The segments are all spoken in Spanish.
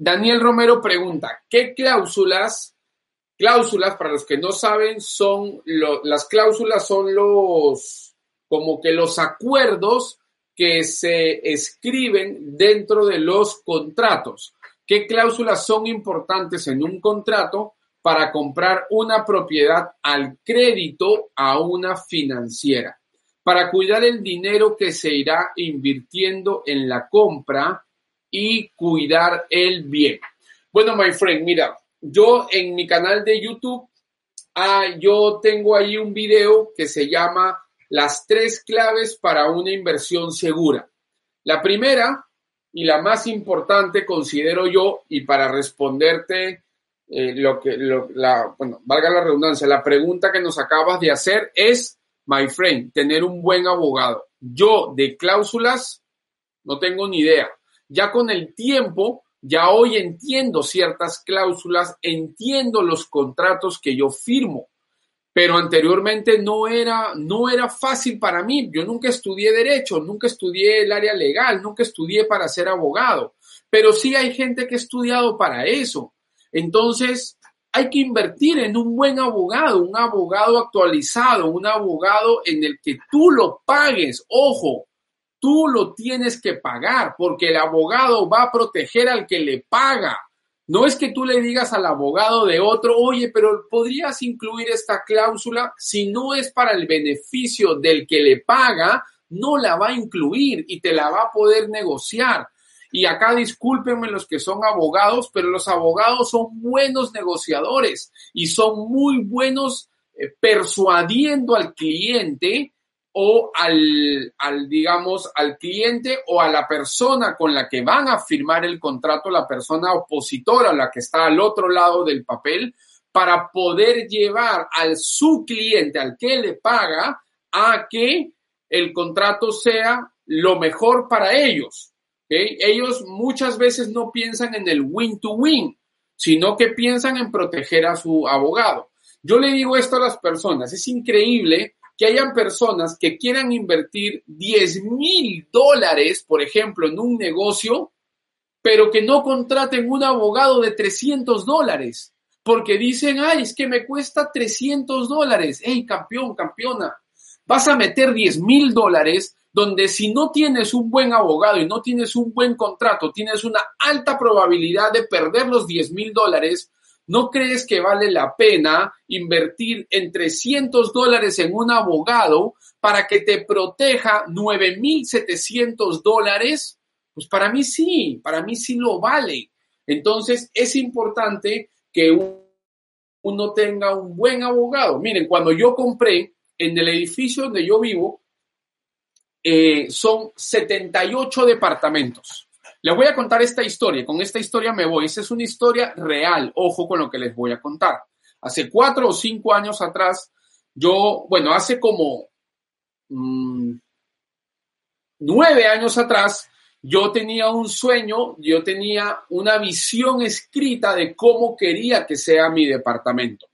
Daniel Romero pregunta, ¿qué cláusulas, cláusulas para los que no saben, son las cláusulas son los, como que los acuerdos que se escriben dentro de los contratos? ¿Qué cláusulas son importantes en un contrato para comprar una propiedad al crédito a una financiera? Para cuidar el dinero que se irá invirtiendo en la compra y cuidar el bien. Bueno, my friend, mira, yo en mi canal de YouTube, ah, yo tengo ahí un video que se llama Las tres claves para una inversión segura. La primera y la más importante, considero yo, y para responderte eh, lo que, bueno, valga la redundancia, la pregunta que nos acabas de hacer es, my friend, tener un buen abogado. Yo de cláusulas no tengo ni idea ya con el tiempo, ya hoy entiendo ciertas cláusulas, entiendo los contratos que yo firmo, pero anteriormente no era, no era fácil para mí. Yo nunca estudié derecho, nunca estudié el área legal, nunca estudié para ser abogado, pero sí hay gente que ha estudiado para eso. Entonces, hay que invertir en un buen abogado, un abogado actualizado, un abogado en el que tú lo pagues. Ojo, Tú lo tienes que pagar porque el abogado va a proteger al que le paga. No es que tú le digas al abogado de otro, oye, pero podrías incluir esta cláusula. Si no es para el beneficio del que le paga, no la va a incluir y te la va a poder negociar. Y acá discúlpenme los que son abogados, pero los abogados son buenos negociadores y son muy buenos eh, persuadiendo al cliente o al, al, digamos, al cliente o a la persona con la que van a firmar el contrato, la persona opositora, la que está al otro lado del papel, para poder llevar al su cliente, al que le paga, a que el contrato sea lo mejor para ellos. Ellos muchas veces no piensan en el win-to-win, sino que piensan en proteger a su abogado. Yo le digo esto a las personas, es increíble que hayan personas que quieran invertir 10 mil dólares, por ejemplo, en un negocio, pero que no contraten un abogado de 300 dólares, porque dicen, ay, es que me cuesta 300 dólares. Hey, campeón, campeona, vas a meter 10 mil dólares donde si no tienes un buen abogado y no tienes un buen contrato, tienes una alta probabilidad de perder los 10 mil dólares ¿No crees que vale la pena invertir en 300 dólares en un abogado para que te proteja 9.700 dólares? Pues para mí sí, para mí sí lo vale. Entonces es importante que uno tenga un buen abogado. Miren, cuando yo compré en el edificio donde yo vivo, eh, son 78 departamentos. Les voy a contar esta historia. Con esta historia me voy. Esta es una historia real. Ojo con lo que les voy a contar. Hace cuatro o cinco años atrás, yo, bueno, hace como mm, nueve años atrás, yo tenía un sueño, yo tenía una visión escrita de cómo quería que sea mi departamento.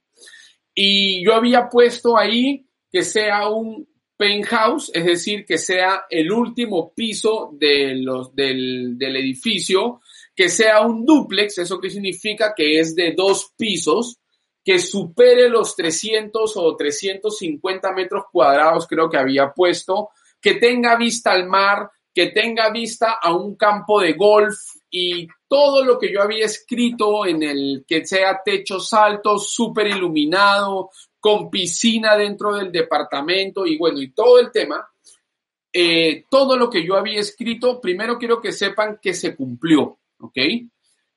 Y yo había puesto ahí que sea un penthouse, es decir, que sea el último piso de los, del, del edificio, que sea un duplex, eso que significa que es de dos pisos, que supere los 300 o 350 metros cuadrados, creo que había puesto, que tenga vista al mar, que tenga vista a un campo de golf y todo lo que yo había escrito en el que sea techos altos, súper iluminado, con piscina dentro del departamento y bueno, y todo el tema, eh, todo lo que yo había escrito, primero quiero que sepan que se cumplió, ¿ok?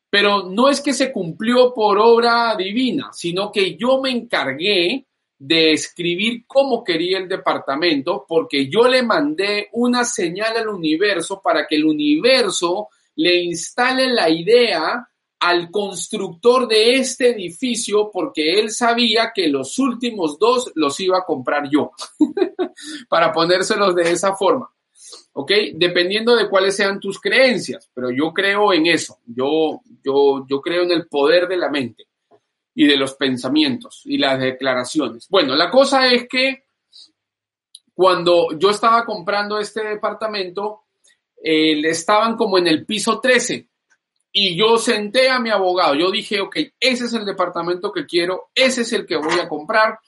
Pero no es que se cumplió por obra divina, sino que yo me encargué de escribir cómo quería el departamento, porque yo le mandé una señal al universo para que el universo le instale la idea al constructor de este edificio porque él sabía que los últimos dos los iba a comprar yo, para ponérselos de esa forma. ¿Ok? Dependiendo de cuáles sean tus creencias, pero yo creo en eso, yo, yo, yo creo en el poder de la mente y de los pensamientos y las declaraciones. Bueno, la cosa es que cuando yo estaba comprando este departamento, eh, estaban como en el piso 13 y yo senté a mi abogado. Yo dije, ok, ese es el departamento que quiero, ese es el que voy a comprar.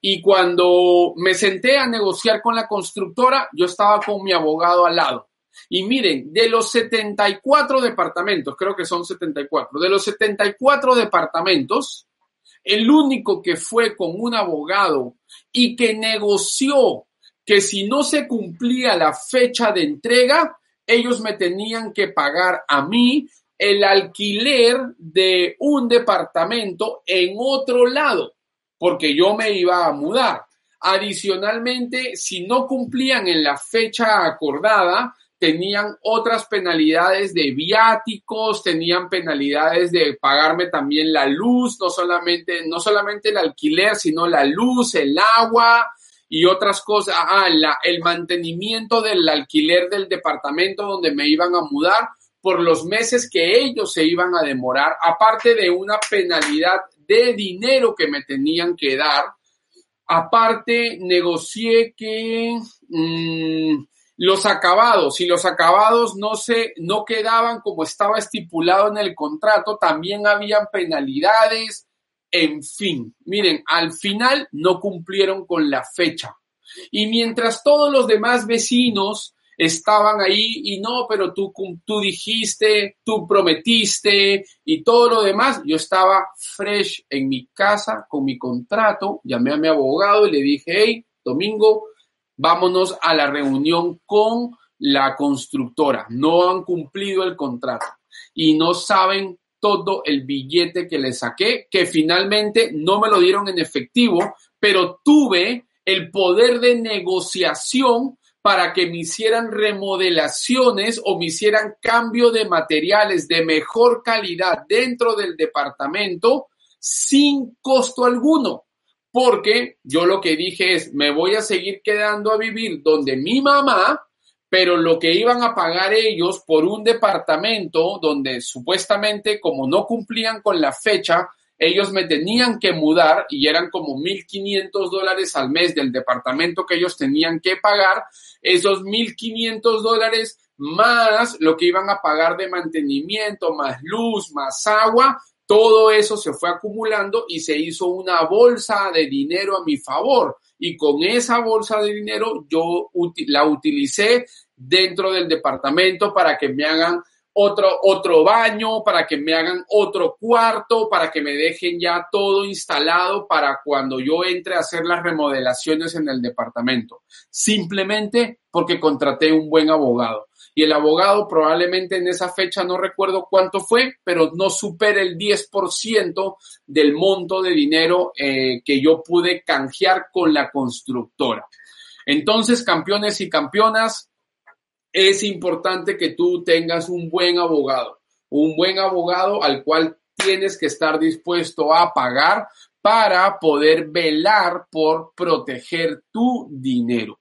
Y cuando me senté a negociar con la constructora, yo estaba con mi abogado al lado. Y miren, de los 74 departamentos, creo que son 74, de los 74 departamentos, el único que fue con un abogado y que negoció que si no se cumplía la fecha de entrega, ellos me tenían que pagar a mí el alquiler de un departamento en otro lado, porque yo me iba a mudar. Adicionalmente, si no cumplían en la fecha acordada, tenían otras penalidades de viáticos, tenían penalidades de pagarme también la luz, no solamente, no solamente el alquiler, sino la luz, el agua y otras cosas, ah, el mantenimiento del alquiler del departamento donde me iban a mudar por los meses que ellos se iban a demorar, aparte de una penalidad de dinero que me tenían que dar. Aparte, negocié que... Mm, los acabados, si los acabados no se, no quedaban como estaba estipulado en el contrato, también habían penalidades, en fin. Miren, al final no cumplieron con la fecha. Y mientras todos los demás vecinos estaban ahí y no, pero tú, tú dijiste, tú prometiste y todo lo demás, yo estaba fresh en mi casa con mi contrato, llamé a mi abogado y le dije, hey, Domingo, vámonos a la reunión con la constructora. No han cumplido el contrato y no saben todo el billete que le saqué, que finalmente no me lo dieron en efectivo, pero tuve el poder de negociación para que me hicieran remodelaciones o me hicieran cambio de materiales de mejor calidad dentro del departamento sin costo alguno. Porque yo lo que dije es, me voy a seguir quedando a vivir donde mi mamá, pero lo que iban a pagar ellos por un departamento donde supuestamente como no cumplían con la fecha, ellos me tenían que mudar y eran como 1.500 dólares al mes del departamento que ellos tenían que pagar, esos 1.500 dólares más lo que iban a pagar de mantenimiento, más luz, más agua, todo eso se fue acumulando y se hizo una bolsa de dinero a mi favor. Y con esa bolsa de dinero yo la utilicé dentro del departamento para que me hagan otro, otro baño, para que me hagan otro cuarto, para que me dejen ya todo instalado para cuando yo entre a hacer las remodelaciones en el departamento. Simplemente porque contraté un buen abogado y el abogado probablemente en esa fecha no recuerdo cuánto fue, pero no supera el 10% del monto de dinero eh, que yo pude canjear con la constructora. Entonces, campeones y campeonas, es importante que tú tengas un buen abogado, un buen abogado al cual tienes que estar dispuesto a pagar para poder velar por proteger tu dinero.